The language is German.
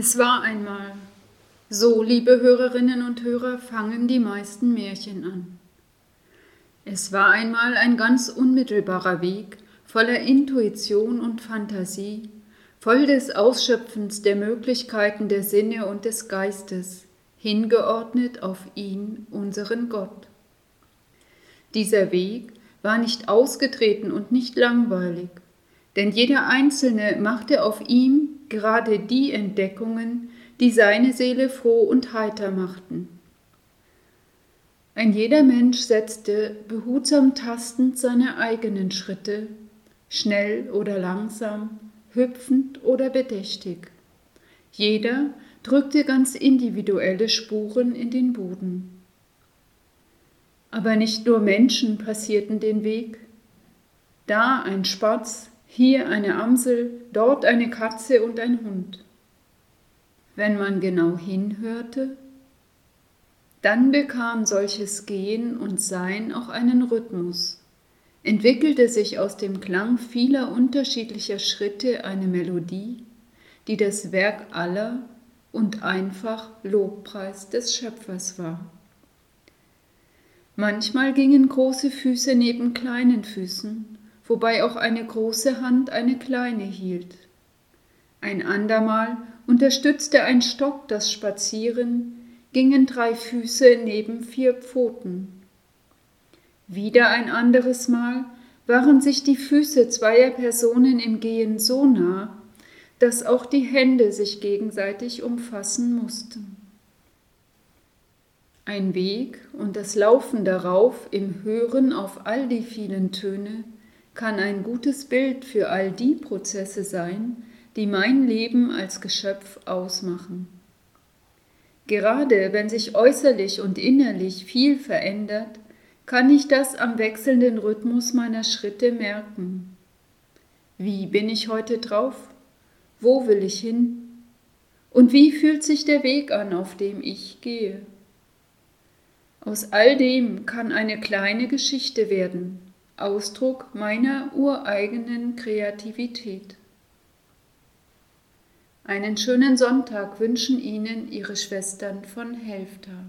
Es war einmal. So, liebe Hörerinnen und Hörer, fangen die meisten Märchen an. Es war einmal ein ganz unmittelbarer Weg, voller Intuition und Fantasie, voll des Ausschöpfens der Möglichkeiten der Sinne und des Geistes, hingeordnet auf ihn, unseren Gott. Dieser Weg war nicht ausgetreten und nicht langweilig, denn jeder Einzelne machte auf ihm gerade die Entdeckungen, die seine Seele froh und heiter machten. Ein jeder Mensch setzte behutsam tastend seine eigenen Schritte, schnell oder langsam, hüpfend oder bedächtig. Jeder drückte ganz individuelle Spuren in den Boden. Aber nicht nur Menschen passierten den Weg. Da ein Spatz, hier eine Amsel, dort eine Katze und ein Hund. Wenn man genau hinhörte, dann bekam solches Gehen und Sein auch einen Rhythmus, entwickelte sich aus dem Klang vieler unterschiedlicher Schritte eine Melodie, die das Werk aller und einfach Lobpreis des Schöpfers war. Manchmal gingen große Füße neben kleinen Füßen, wobei auch eine große Hand eine kleine hielt. Ein andermal unterstützte ein Stock das Spazieren, gingen drei Füße neben vier Pfoten. Wieder ein anderes Mal waren sich die Füße zweier Personen im Gehen so nah, dass auch die Hände sich gegenseitig umfassen mussten. Ein Weg und das Laufen darauf im Hören auf all die vielen Töne kann ein gutes Bild für all die Prozesse sein, die mein Leben als Geschöpf ausmachen. Gerade wenn sich äußerlich und innerlich viel verändert, kann ich das am wechselnden Rhythmus meiner Schritte merken. Wie bin ich heute drauf? Wo will ich hin? Und wie fühlt sich der Weg an, auf dem ich gehe? Aus all dem kann eine kleine Geschichte werden, Ausdruck meiner ureigenen Kreativität. Einen schönen Sonntag wünschen Ihnen Ihre Schwestern von Helfta.